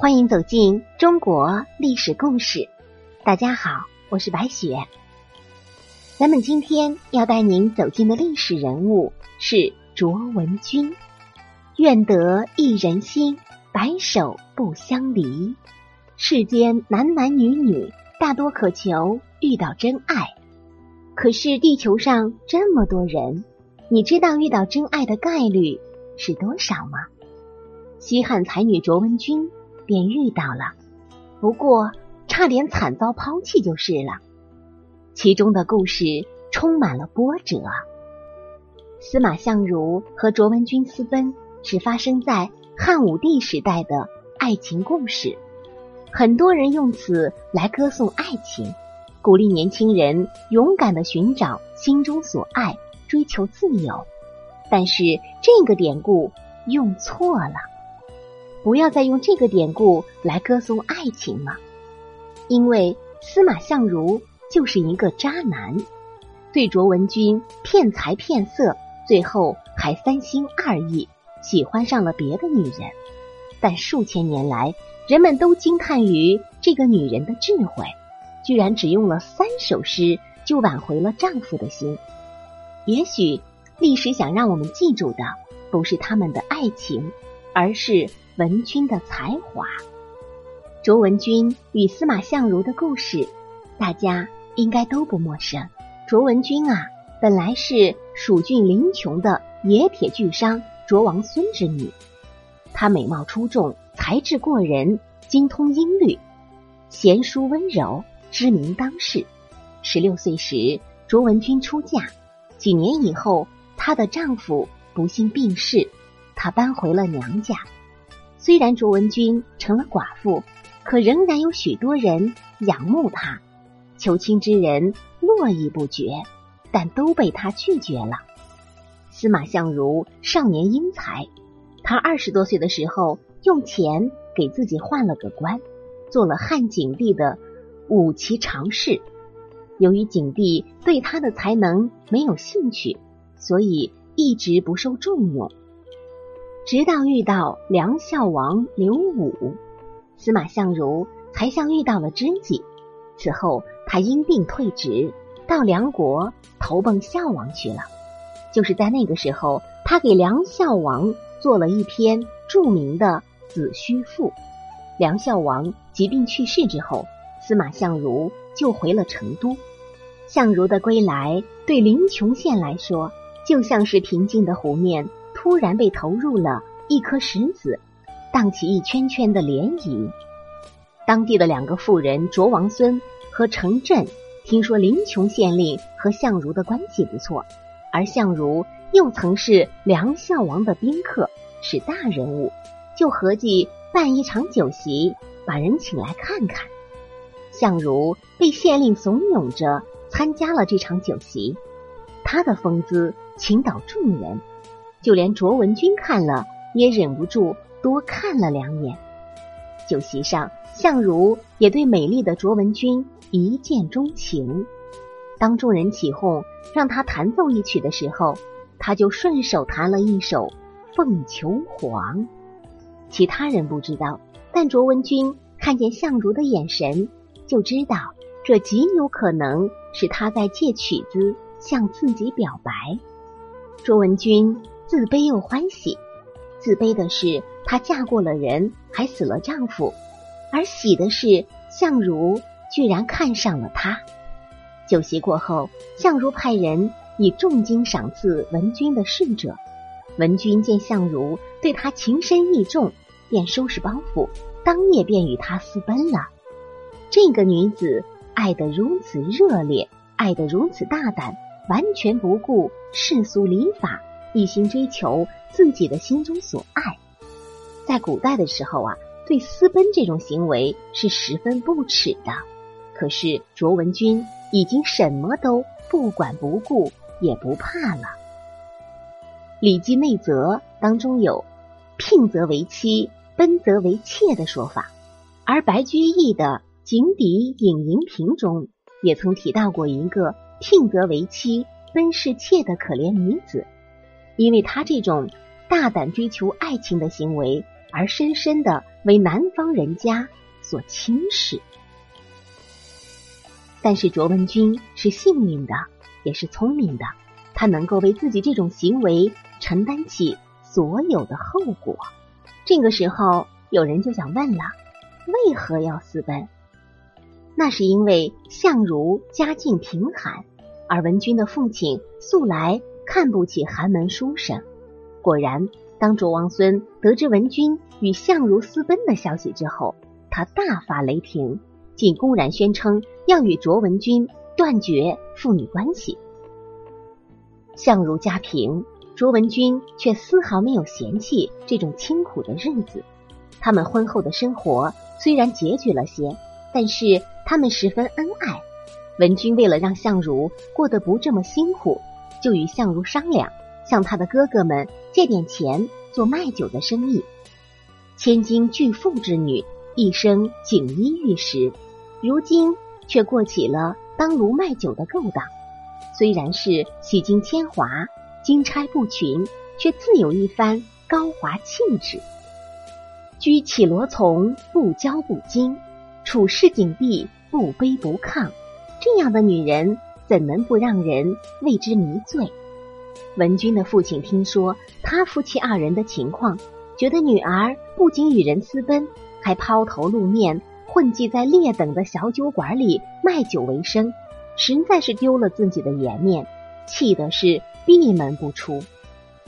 欢迎走进中国历史故事。大家好，我是白雪。咱们今天要带您走进的历史人物是卓文君。愿得一人心，白首不相离。世间男男女女大多渴求遇到真爱，可是地球上这么多人，你知道遇到真爱的概率是多少吗？西汉才女卓文君。便遇到了，不过差点惨遭抛弃就是了。其中的故事充满了波折。司马相如和卓文君私奔是发生在汉武帝时代的爱情故事，很多人用此来歌颂爱情，鼓励年轻人勇敢的寻找心中所爱，追求自由。但是这个典故用错了。不要再用这个典故来歌颂爱情了，因为司马相如就是一个渣男，对卓文君骗财骗色，最后还三心二意，喜欢上了别的女人。但数千年来，人们都惊叹于这个女人的智慧，居然只用了三首诗就挽回了丈夫的心。也许历史想让我们记住的，不是他们的爱情，而是。文君的才华，卓文君与司马相如的故事，大家应该都不陌生。卓文君啊，本来是蜀郡临邛的冶铁巨商卓王孙之女，她美貌出众，才智过人，精通音律，贤淑温柔，知名当世。十六岁时，卓文君出嫁，几年以后，她的丈夫不幸病逝，她搬回了娘家。虽然卓文君成了寡妇，可仍然有许多人仰慕她，求亲之人络绎不绝，但都被她拒绝了。司马相如少年英才，他二十多岁的时候用钱给自己换了个官，做了汉景帝的武骑常侍。由于景帝对他的才能没有兴趣，所以一直不受重用。直到遇到梁孝王刘武，司马相如才像遇到了知己。此后，他因病退职，到梁国投奔孝王去了。就是在那个时候，他给梁孝王做了一篇著名的《子虚赋》。梁孝王疾病去世之后，司马相如就回了成都。相如的归来，对临邛县来说，就像是平静的湖面。突然被投入了一颗石子，荡起一圈圈的涟漪。当地的两个妇人卓王孙和程振听说临邛县令和相如的关系不错，而相如又曾是梁孝王的宾客，是大人物，就合计办一场酒席，把人请来看看。相如被县令怂恿着参加了这场酒席，他的风姿倾倒众人。就连卓文君看了也忍不住多看了两眼。酒席上，相如也对美丽的卓文君一见钟情。当众人起哄让他弹奏一曲的时候，他就顺手弹了一首《凤求凰》。其他人不知道，但卓文君看见相如的眼神，就知道这极有可能是他在借曲子向自己表白。卓文君。自卑又欢喜，自卑的是她嫁过了人，还死了丈夫；而喜的是相如居然看上了他。酒席过后，相如派人以重金赏赐文君的侍者。文君见相如对他情深意重，便收拾包袱，当夜便与他私奔了。这个女子爱得如此热烈，爱得如此大胆，完全不顾世俗礼法。一心追求自己的心中所爱，在古代的时候啊，对私奔这种行为是十分不耻的。可是卓文君已经什么都不管不顾，也不怕了。《礼记内则》当中有“聘则为妻，奔则为妾”的说法，而白居易的《井底引银瓶》中也曾提到过一个聘则为妻，奔是妾的可怜女子。因为他这种大胆追求爱情的行为，而深深的为南方人家所轻视。但是卓文君是幸运的，也是聪明的，她能够为自己这种行为承担起所有的后果。这个时候，有人就想问了：为何要私奔？那是因为相如家境贫寒，而文君的父亲素来看不起寒门书生。果然，当卓王孙得知文君与相如私奔的消息之后，他大发雷霆，竟公然宣称要与卓文君断绝父女关系。相如家贫，卓文君却丝毫没有嫌弃这种清苦的日子。他们婚后的生活虽然拮据了些，但是他们十分恩爱。文君为了让相如过得不这么辛苦，就与相如商量。向他的哥哥们借点钱做卖酒的生意，千金巨富之女，一生锦衣玉食，如今却过起了当炉卖酒的勾当。虽然是洗尽铅华，金钗不群，却自有一番高华气质。居绮罗丛，不骄不惊；处市井地，不卑不亢。这样的女人，怎能不让人为之迷醉？文君的父亲听说他夫妻二人的情况，觉得女儿不仅与人私奔，还抛头露面，混迹在劣等的小酒馆里卖酒为生，实在是丢了自己的颜面，气的是闭门不出。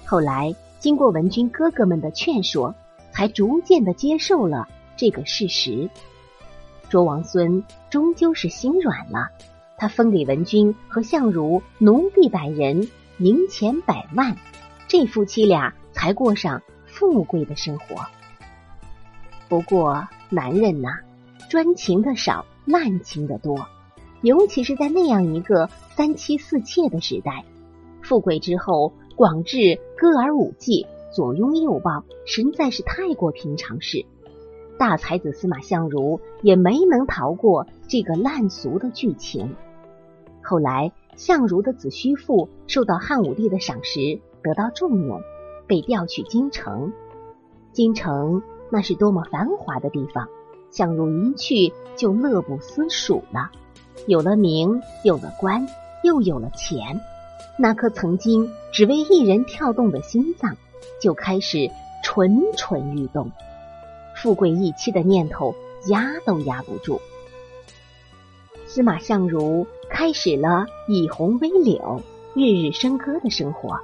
后来经过文君哥哥们的劝说，才逐渐的接受了这个事实。卓王孙终究是心软了，他分给文君和相如奴婢百人。银钱百万，这夫妻俩才过上富贵的生活。不过，男人呐，专情的少，滥情的多，尤其是在那样一个三妻四妾的时代，富贵之后广置歌儿舞伎，左拥右抱，实在是太过平常事。大才子司马相如也没能逃过这个烂俗的剧情。后来。相如的子虚父受到汉武帝的赏识，得到重用，被调去京城。京城那是多么繁华的地方，相如一去就乐不思蜀了。有了名，有了官，又有了钱，那颗曾经只为一人跳动的心脏，就开始蠢蠢欲动。富贵一妻的念头压都压不住。司马相如。开始了以红为柳、日日笙歌的生活。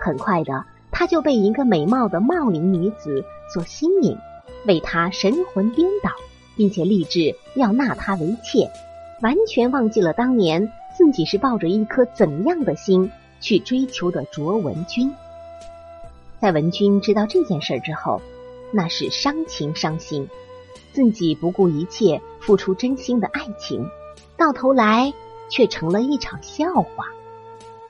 很快的，他就被一个美貌的茂陵女子所吸引，为他神魂颠倒，并且立志要纳她为妾，完全忘记了当年自己是抱着一颗怎样的心去追求的卓文君。在文君知道这件事之后，那是伤情伤心，自己不顾一切付出真心的爱情，到头来。却成了一场笑话。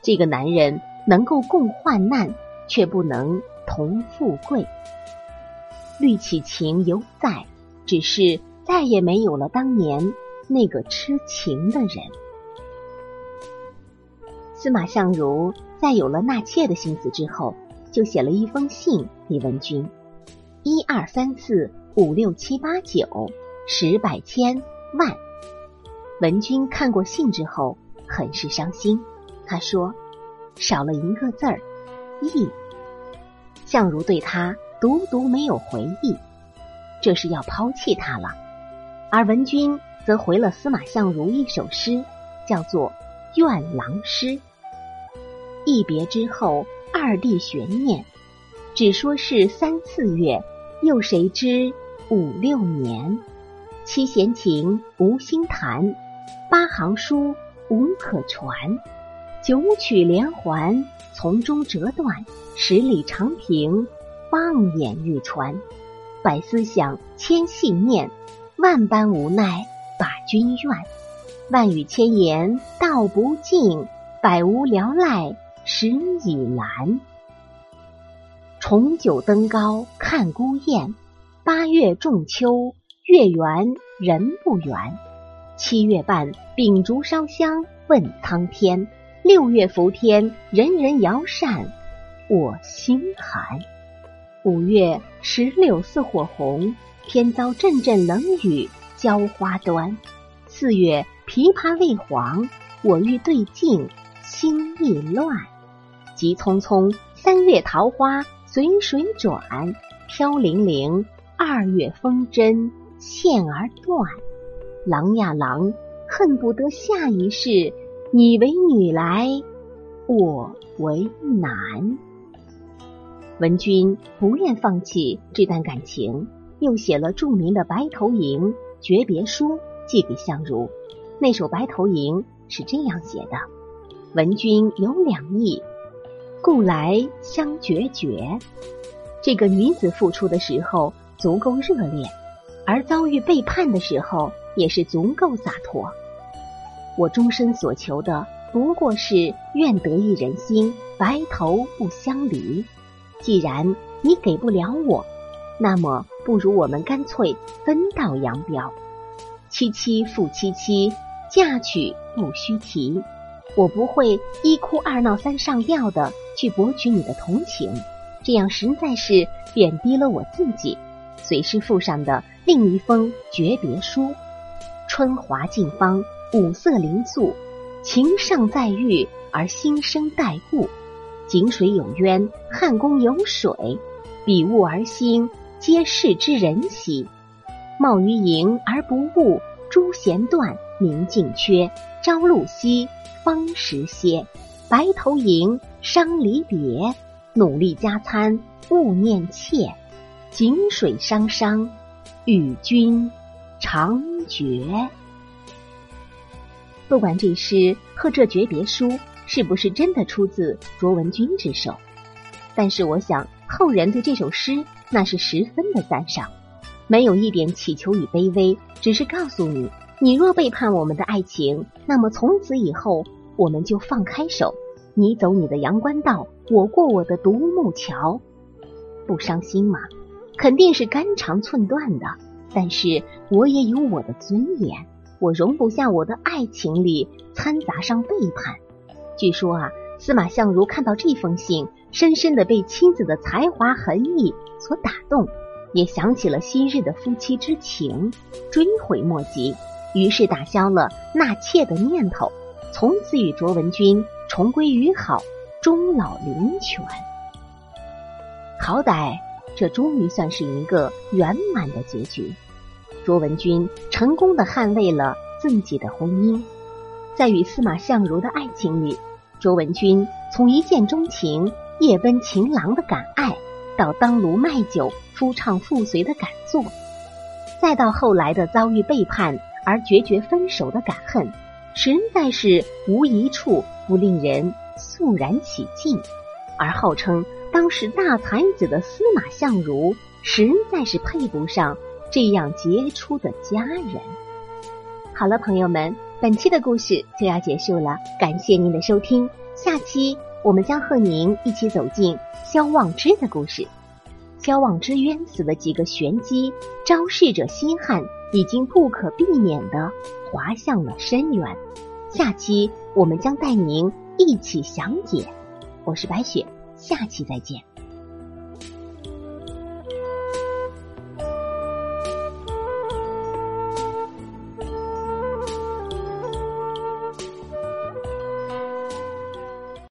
这个男人能够共患难，却不能同富贵。绿绮情犹在，只是再也没有了当年那个痴情的人。司马相如在有了纳妾的心思之后，就写了一封信给文君：一二三四五六七八九十百千万。文君看过信之后，很是伤心。他说：“少了一个字儿，义。”相如对他独独没有回忆，这是要抛弃他了。而文君则回了司马相如一首诗，叫做《怨郎诗》。一别之后，二弟悬念，只说是三四月，又谁知五六年？七弦琴，无心弹。八行书无可传，九曲连环从中折断，十里长亭望眼欲穿。百思想，千细念，万般无奈把君怨。万语千言道不尽，百无聊赖始已难。重九登高看孤雁，八月仲秋月圆人不圆。七月半，秉烛烧香问苍天；六月伏天，人人摇扇我心寒。五月石榴似火红，天遭阵阵冷雨浇花端。四月枇杷未黄，我欲对镜心意乱。急匆匆三月桃花随水转，飘零零二月风筝线儿断。郎呀郎，恨不得下一世你为女来，我为男。文君不愿放弃这段感情，又写了著名的《白头吟》诀别书寄给相如。那首《白头吟》是这样写的：文君有两意，故来相决绝。这个女子付出的时候足够热烈，而遭遇背叛的时候也是足够洒脱。我终身所求的不过是愿得一人心，白头不相离。既然你给不了我，那么不如我们干脆分道扬镳。七七复七七，嫁娶不须提。我不会一哭二闹三上吊的去博取你的同情，这样实在是贬低了我自己。随诗附上的另一封诀别书：春华尽芳，五色灵素，情尚在御，而心生待物。井水有渊，汉宫有水，比物而兴，皆是之人兮。貌于盈而不悟，朱弦断，明镜缺，朝露晞，方时歇。白头吟，伤离别，努力加餐，勿念妾。井水汤汤，与君长绝。不管这诗和这诀别书。是不是真的出自卓文君之手？但是我想后人对这首诗那是十分的赞赏，没有一点乞求与卑微，只是告诉你：你若背叛我们的爱情，那么从此以后我们就放开手，你走你的阳关道，我过我的独木桥，不伤心吗？肯定是肝肠寸断的。但是我也有我的尊严，我容不下我的爱情里掺杂上背叛。据说啊，司马相如看到这封信，深深的被妻子的才华横溢所打动，也想起了昔日的夫妻之情，追悔莫及，于是打消了纳妾的念头，从此与卓文君重归于好，终老林泉。好歹这终于算是一个圆满的结局，卓文君成功的捍卫了自己的婚姻。在与司马相如的爱情里，卓文君从一见钟情、夜奔情郎的敢爱，到当炉卖酒、夫唱妇随的敢做，再到后来的遭遇背叛而决绝分手的敢恨，实在是无一处不令人肃然起敬。而号称当时大才子的司马相如，实在是配不上这样杰出的佳人。好了，朋友们。本期的故事就要结束了，感谢您的收听。下期我们将和您一起走进萧望之的故事。萧望之冤死的几个玄机，昭示着西汉已经不可避免的滑向了深渊。下期我们将带您一起详解。我是白雪，下期再见。